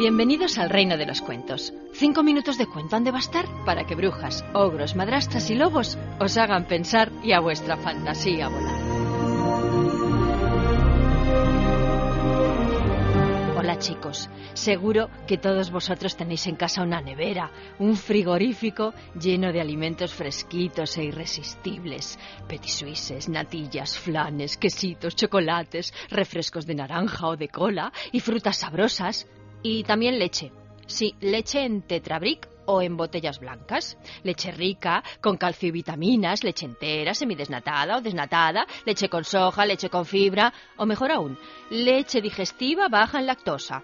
Bienvenidos al reino de los cuentos. Cinco minutos de cuento han de bastar para que brujas, ogros, madrastras y lobos os hagan pensar y a vuestra fantasía volar. Hola chicos, seguro que todos vosotros tenéis en casa una nevera, un frigorífico lleno de alimentos fresquitos e irresistibles. Petisuises, natillas, flanes, quesitos, chocolates, refrescos de naranja o de cola y frutas sabrosas. Y también leche. Sí, leche en tetrabric o en botellas blancas. Leche rica, con calcio y vitaminas, leche entera, semidesnatada o desnatada, leche con soja, leche con fibra, o mejor aún, leche digestiva baja en lactosa.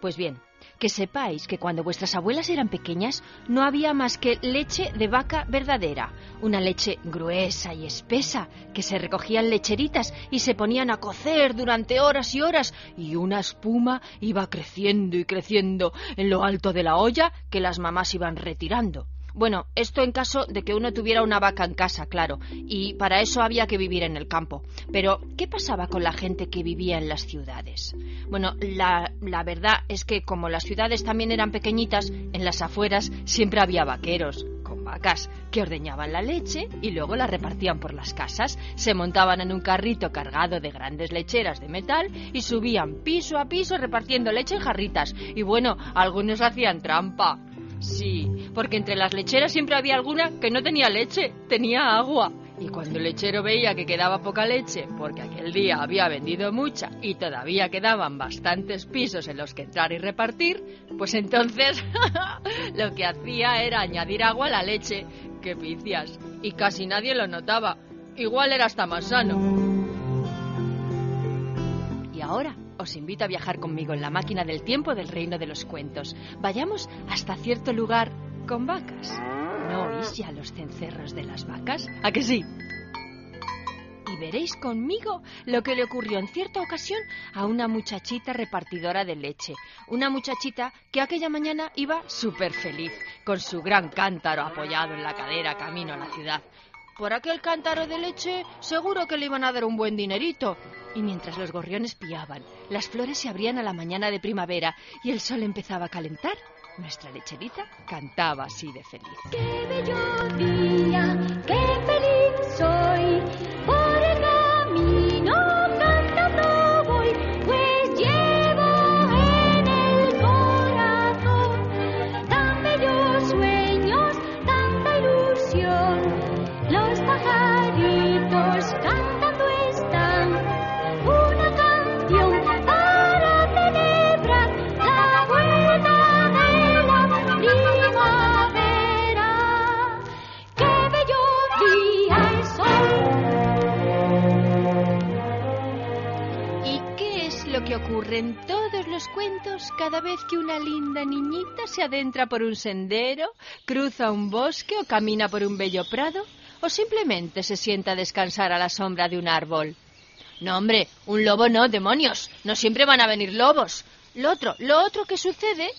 Pues bien, que sepáis que cuando vuestras abuelas eran pequeñas no había más que leche de vaca verdadera, una leche gruesa y espesa, que se recogían lecheritas y se ponían a cocer durante horas y horas, y una espuma iba creciendo y creciendo en lo alto de la olla que las mamás iban retirando. Bueno, esto en caso de que uno tuviera una vaca en casa, claro, y para eso había que vivir en el campo. Pero, ¿qué pasaba con la gente que vivía en las ciudades? Bueno, la, la verdad es que como las ciudades también eran pequeñitas, en las afueras siempre había vaqueros, con vacas, que ordeñaban la leche y luego la repartían por las casas, se montaban en un carrito cargado de grandes lecheras de metal y subían piso a piso repartiendo leche en jarritas. Y bueno, algunos hacían trampa. Sí, porque entre las lecheras siempre había alguna que no tenía leche, tenía agua. Y cuando el lechero veía que quedaba poca leche, porque aquel día había vendido mucha y todavía quedaban bastantes pisos en los que entrar y repartir, pues entonces lo que hacía era añadir agua a la leche. ¡Qué picias! Y casi nadie lo notaba. Igual era hasta más sano. Y ahora os invito a viajar conmigo en la máquina del tiempo del reino de los cuentos. Vayamos hasta cierto lugar con vacas. ¿No oís ya los cencerros de las vacas? ¿A que sí? Y veréis conmigo lo que le ocurrió en cierta ocasión a una muchachita repartidora de leche. Una muchachita que aquella mañana iba súper feliz, con su gran cántaro apoyado en la cadera camino a la ciudad. Por aquel cántaro de leche seguro que le iban a dar un buen dinerito. Y mientras los gorriones piaban, las flores se abrían a la mañana de primavera y el sol empezaba a calentar, nuestra lecherita cantaba así de feliz. ¡Qué bello día! ¡Qué que ocurre en todos los cuentos cada vez que una linda niñita se adentra por un sendero, cruza un bosque o camina por un bello prado? ¿O simplemente se sienta a descansar a la sombra de un árbol? No, hombre, un lobo no, demonios. No siempre van a venir lobos. Lo otro, lo otro que sucede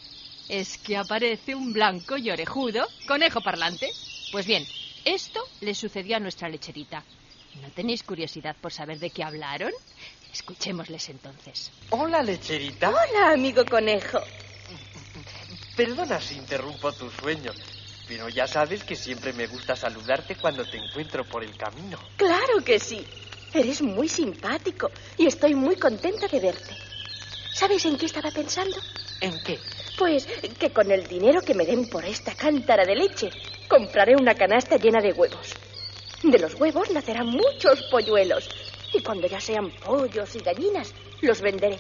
es que aparece un blanco y orejudo conejo parlante. Pues bien, esto le sucedió a nuestra lecherita. ¿No tenéis curiosidad por saber de qué hablaron? Escuchémosles entonces. Hola, lecherita. Hola, amigo conejo. Perdona si interrumpo tu sueño, pero ya sabes que siempre me gusta saludarte cuando te encuentro por el camino. Claro que sí. Eres muy simpático y estoy muy contenta de verte. ¿Sabes en qué estaba pensando? ¿En qué? Pues que con el dinero que me den por esta cántara de leche, compraré una canasta llena de huevos. De los huevos nacerán muchos polluelos. Y cuando ya sean pollos y gallinas, los venderé.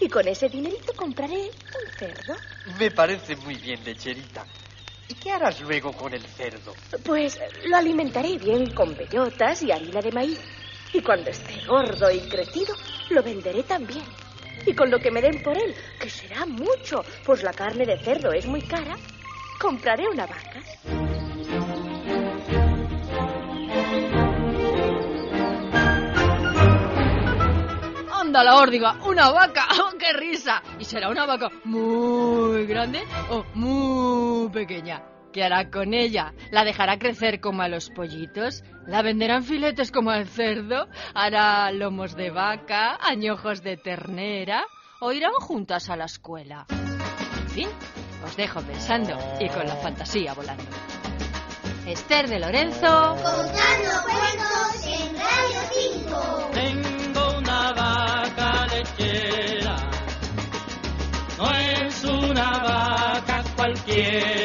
Y con ese dinerito compraré un cerdo. Me parece muy bien, lecherita. ¿Y qué harás luego con el cerdo? Pues lo alimentaré bien con bellotas y harina de maíz. Y cuando esté gordo y crecido, lo venderé también. Y con lo que me den por él, que será mucho, pues la carne de cerdo es muy cara, compraré una vaca. ¡Anda la órdiga! ¡Una vaca! ¡Oh, ¡Qué risa! ¿Y será una vaca muy grande o muy pequeña? ¿Qué hará con ella? ¿La dejará crecer como a los pollitos? ¿La venderán filetes como al cerdo? ¿Hará lomos de vaca? ¿Añojos de ternera? ¿O irán juntas a la escuela? fin, os dejo pensando y con la fantasía volando. Esther de Lorenzo. En yeah.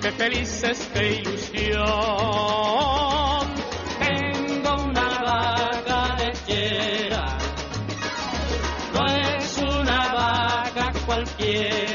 Qué felices, qué ilusión. Tengo una vaca lechera, no es una vaca cualquiera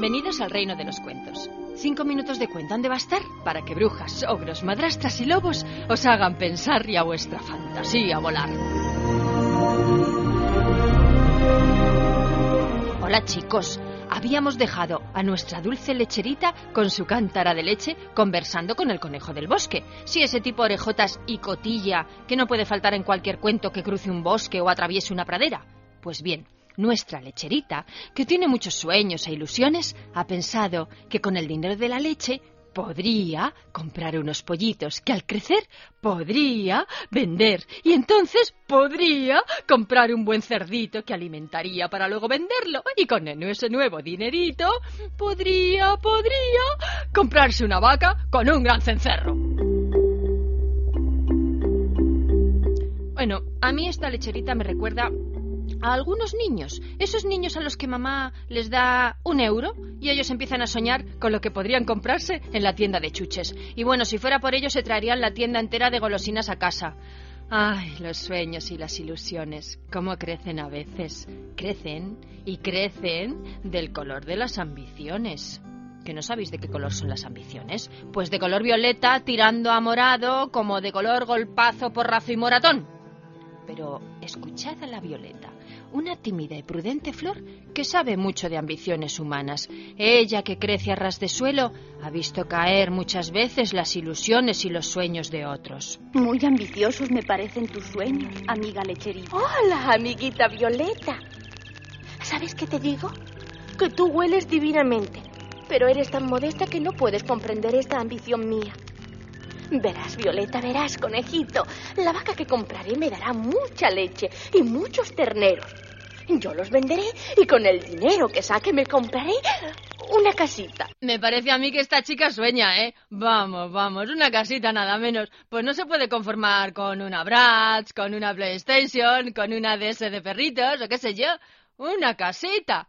Bienvenidos al reino de los cuentos. Cinco minutos de cuento han de bastar para que brujas, ogros, madrastras y lobos os hagan pensar y a vuestra fantasía volar. Hola chicos, habíamos dejado a nuestra dulce lecherita con su cántara de leche conversando con el conejo del bosque. Sí, ese tipo orejotas y cotilla que no puede faltar en cualquier cuento que cruce un bosque o atraviese una pradera. Pues bien, nuestra lecherita, que tiene muchos sueños e ilusiones, ha pensado que con el dinero de la leche podría comprar unos pollitos que al crecer podría vender y entonces podría comprar un buen cerdito que alimentaría para luego venderlo y con ese nuevo dinerito podría, podría comprarse una vaca con un gran cencerro. Bueno, a mí esta lecherita me recuerda a algunos niños, esos niños a los que mamá les da un euro y ellos empiezan a soñar con lo que podrían comprarse en la tienda de chuches. Y bueno, si fuera por ellos se traerían la tienda entera de golosinas a casa. Ay, los sueños y las ilusiones, cómo crecen a veces. Crecen y crecen del color de las ambiciones. ¿Que no sabéis de qué color son las ambiciones? Pues de color violeta tirando a morado, como de color golpazo, porrazo y moratón. Pero escuchad a la violeta, una tímida y prudente flor que sabe mucho de ambiciones humanas. Ella que crece a ras de suelo ha visto caer muchas veces las ilusiones y los sueños de otros. Muy ambiciosos me parecen tus sueños, amiga lecherita. Hola, amiguita Violeta. ¿Sabes qué te digo? Que tú hueles divinamente, pero eres tan modesta que no puedes comprender esta ambición mía. Verás, Violeta, verás, conejito. La vaca que compraré me dará mucha leche y muchos terneros. Yo los venderé y con el dinero que saque me compraré una casita. Me parece a mí que esta chica sueña, ¿eh? Vamos, vamos, una casita nada menos. Pues no se puede conformar con una Bratz, con una PlayStation, con una DS de perritos o qué sé yo. Una casita.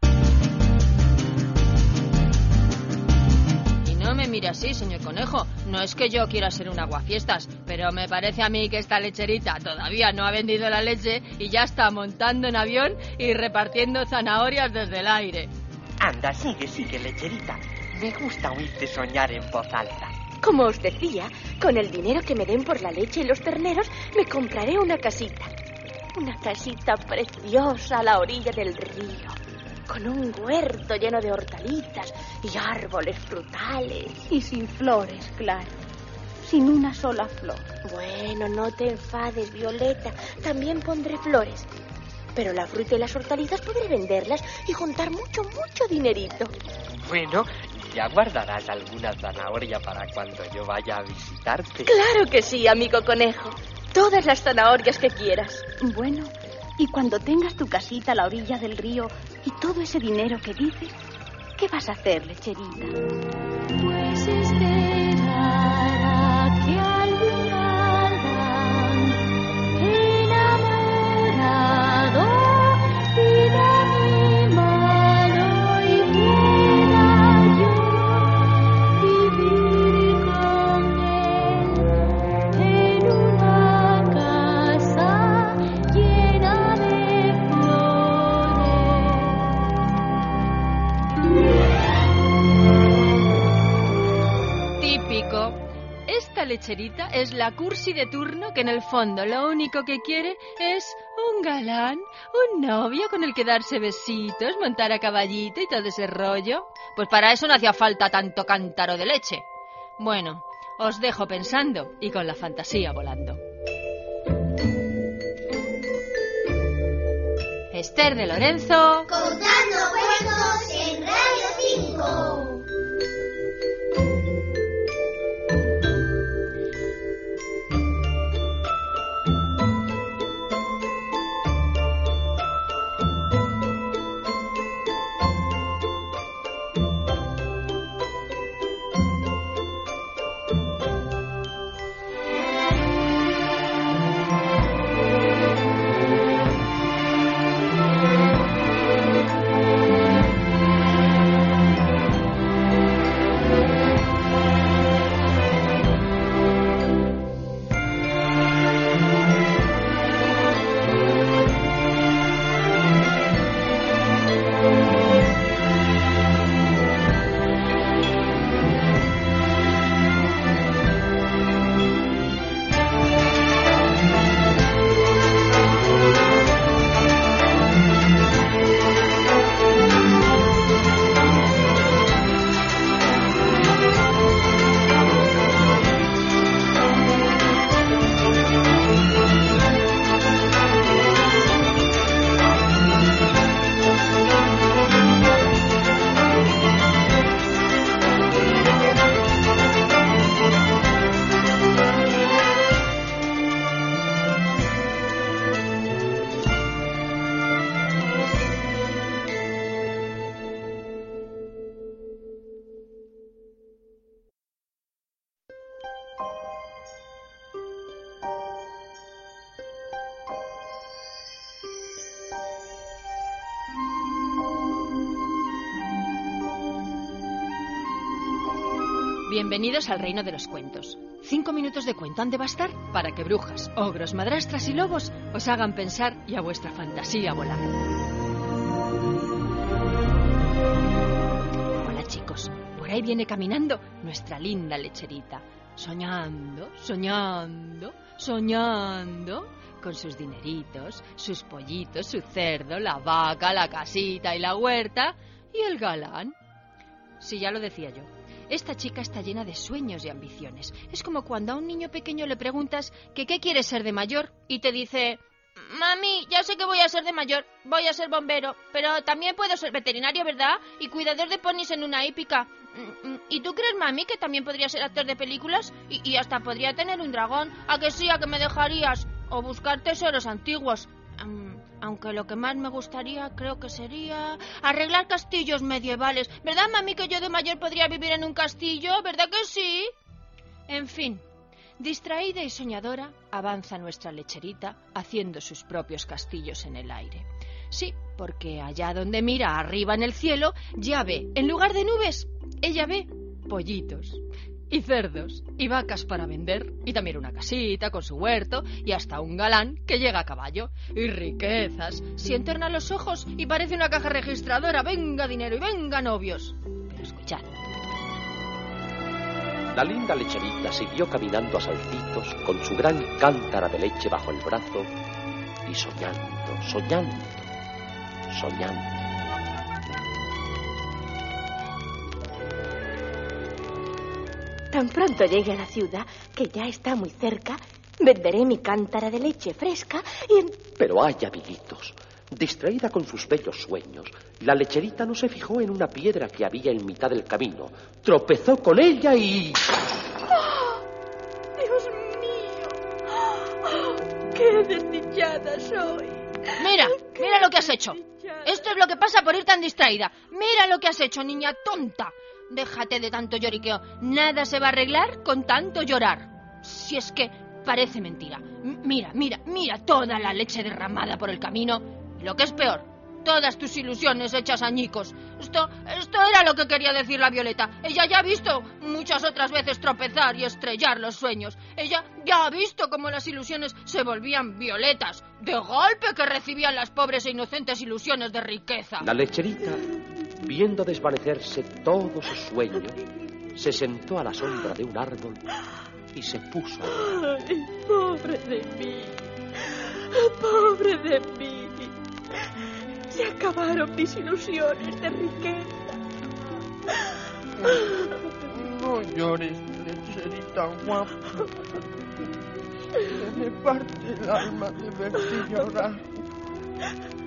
Mire así, señor conejo. No es que yo quiera ser un aguafiestas, pero me parece a mí que esta lecherita todavía no ha vendido la leche y ya está montando en avión y repartiendo zanahorias desde el aire. Anda, sigue, sigue, lecherita. Me gusta oírte soñar en voz alta. Como os decía, con el dinero que me den por la leche y los terneros, me compraré una casita. Una casita preciosa a la orilla del río, con un huerto lleno de hortalizas y árboles frutales. Y sin flores, claro. Sin una sola flor. Bueno, no te enfades, Violeta. También pondré flores. Pero la fruta y las hortalizas podré venderlas y juntar mucho, mucho dinerito. Bueno, ya guardarás alguna zanahoria para cuando yo vaya a visitarte. Claro que sí, amigo conejo. Todas las zanahorias que quieras. Bueno, y cuando tengas tu casita a la orilla del río y todo ese dinero que dices, ¿qué vas a hacer, lecherita? Es la cursi de turno que en el fondo lo único que quiere es un galán, un novio con el que darse besitos, montar a caballito y todo ese rollo. Pues para eso no hacía falta tanto cántaro de leche. Bueno, os dejo pensando y con la fantasía volando. Esther de Lorenzo. Contando cuentos Bienvenidos al reino de los cuentos. Cinco minutos de cuento han de bastar para que brujas, ogros, madrastras y lobos os hagan pensar y a vuestra fantasía volar. Hola chicos, por ahí viene caminando nuestra linda lecherita, soñando, soñando, soñando, con sus dineritos, sus pollitos, su cerdo, la vaca, la casita y la huerta y el galán. Sí, ya lo decía yo. Esta chica está llena de sueños y ambiciones. Es como cuando a un niño pequeño le preguntas que qué quiere ser de mayor y te dice, Mami, ya sé que voy a ser de mayor, voy a ser bombero, pero también puedo ser veterinario, ¿verdad? Y cuidador de ponis en una hípica. ¿Y tú crees, mami, que también podría ser actor de películas? Y hasta podría tener un dragón. ¿A que sí? ¿A que me dejarías? O buscar tesoros antiguos. Aunque lo que más me gustaría creo que sería arreglar castillos medievales. ¿Verdad, mami, que yo de mayor podría vivir en un castillo? ¿Verdad que sí? En fin, distraída y soñadora, avanza nuestra lecherita haciendo sus propios castillos en el aire. Sí, porque allá donde mira, arriba en el cielo, ya ve, en lugar de nubes, ella ve pollitos y cerdos y vacas para vender y también una casita con su huerto y hasta un galán que llega a caballo y riquezas. Si entorna los ojos y parece una caja registradora, venga dinero y venga novios. Pero escuchad. La linda lecherita siguió caminando a saltitos con su gran cántara de leche bajo el brazo y soñando, soñando, soñando. Tan pronto llegue a la ciudad, que ya está muy cerca, venderé mi cántara de leche fresca y en... Pero ay, amiguitos, distraída con sus bellos sueños, la lecherita no se fijó en una piedra que había en mitad del camino, tropezó con ella y... ¡Dios mío! ¡Oh, ¡Qué desdichada soy! Mira, mira lo que has hecho. Esto es lo que pasa por ir tan distraída. Mira lo que has hecho, niña tonta. Déjate de tanto lloriqueo. Nada se va a arreglar con tanto llorar. Si es que parece mentira. Mira, mira, mira toda la leche derramada por el camino. Y lo que es peor, todas tus ilusiones hechas añicos. Esto, esto era lo que quería decir la Violeta. Ella ya ha visto muchas otras veces tropezar y estrellar los sueños. Ella ya ha visto cómo las ilusiones se volvían violetas, de golpe que recibían las pobres e inocentes ilusiones de riqueza. La lecherita, viendo desvanecerse todo su sueño, se sentó a la sombra de un árbol y se puso a llorar. ¡Ay, pobre de mí! ¡Pobre de mí! Se acabaron mis ilusiones de riqueza. No llores, lecherita guapa. Se me parte el alma de verte llorar.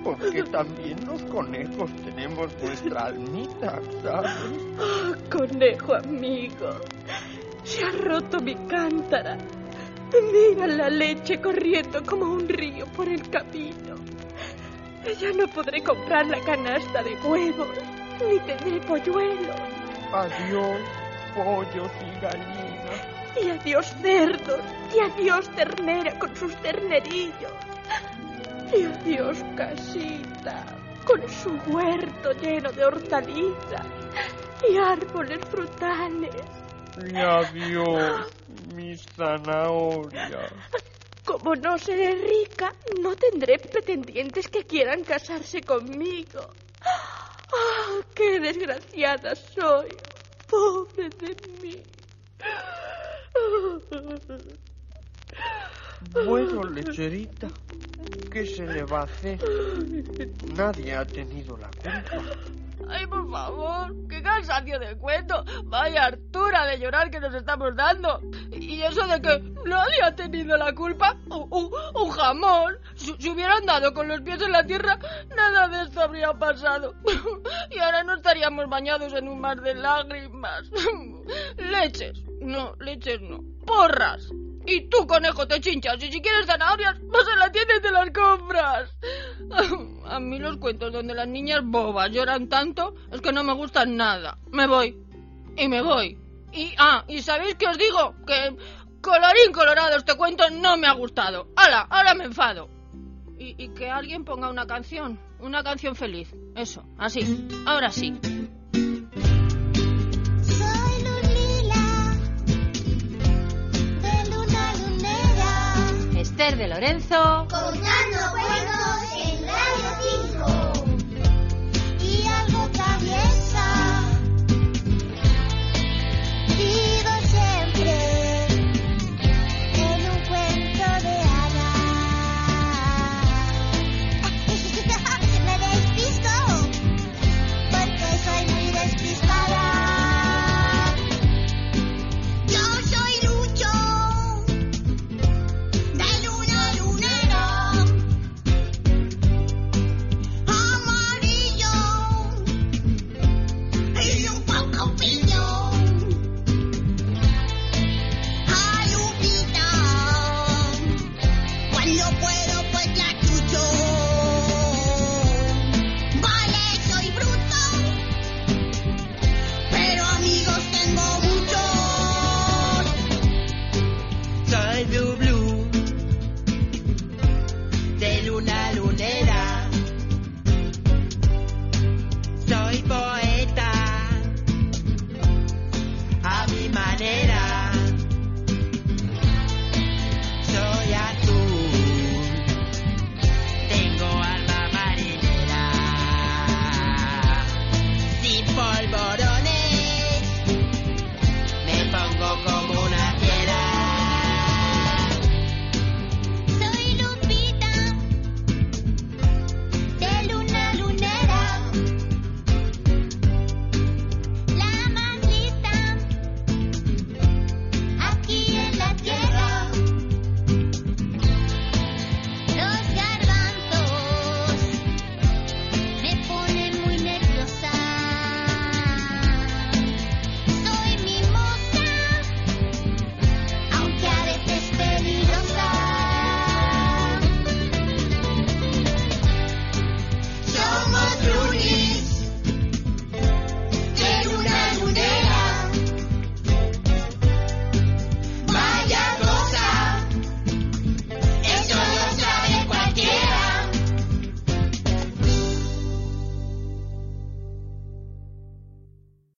Porque también los conejos tenemos nuestra almita, ¿sabes? Oh, conejo amigo, se ha roto mi cántara. Mira la leche corriendo como un río por el camino. Ya no podré comprar la canasta de huevos, ni tendré polluelos. Adiós, pollos y gallinas. Y adiós cerdos, y adiós ternera con sus ternerillos. Y adiós casita, con su huerto lleno de hortalizas y árboles frutales. Y adiós, mis zanahorias. Como no seré rica, no tendré pretendientes que quieran casarse conmigo. ¡Ah, qué desgraciada soy! Pobre de mí. Bueno, lecherita, ¿qué se le va a hacer? Nadie ha tenido la culpa. Ay, por favor, qué cansancio de cuento. Vaya hartura de llorar que nos estamos dando. Y eso de que nadie ha tenido la culpa. Un, un- jamón. Si, si hubieran dado con los pies en la tierra, nada de esto habría pasado. Y ahora no estaríamos bañados en un mar de lágrimas. Leches. No, leches no. Porras. Y tú, conejo, te chinchas. Y si quieres zanahorias, vas a la tienda y te las compras. A mí los cuentos donde las niñas bobas lloran tanto es que no me gustan nada. Me voy. Y me voy. Y, ah, ¿y sabéis qué os digo? Que colorín colorado este cuento no me ha gustado. ¡Hala! Ahora me enfado. Y, y que alguien ponga una canción. Una canción feliz. Eso, así. Ahora sí. Esther de Lorenzo.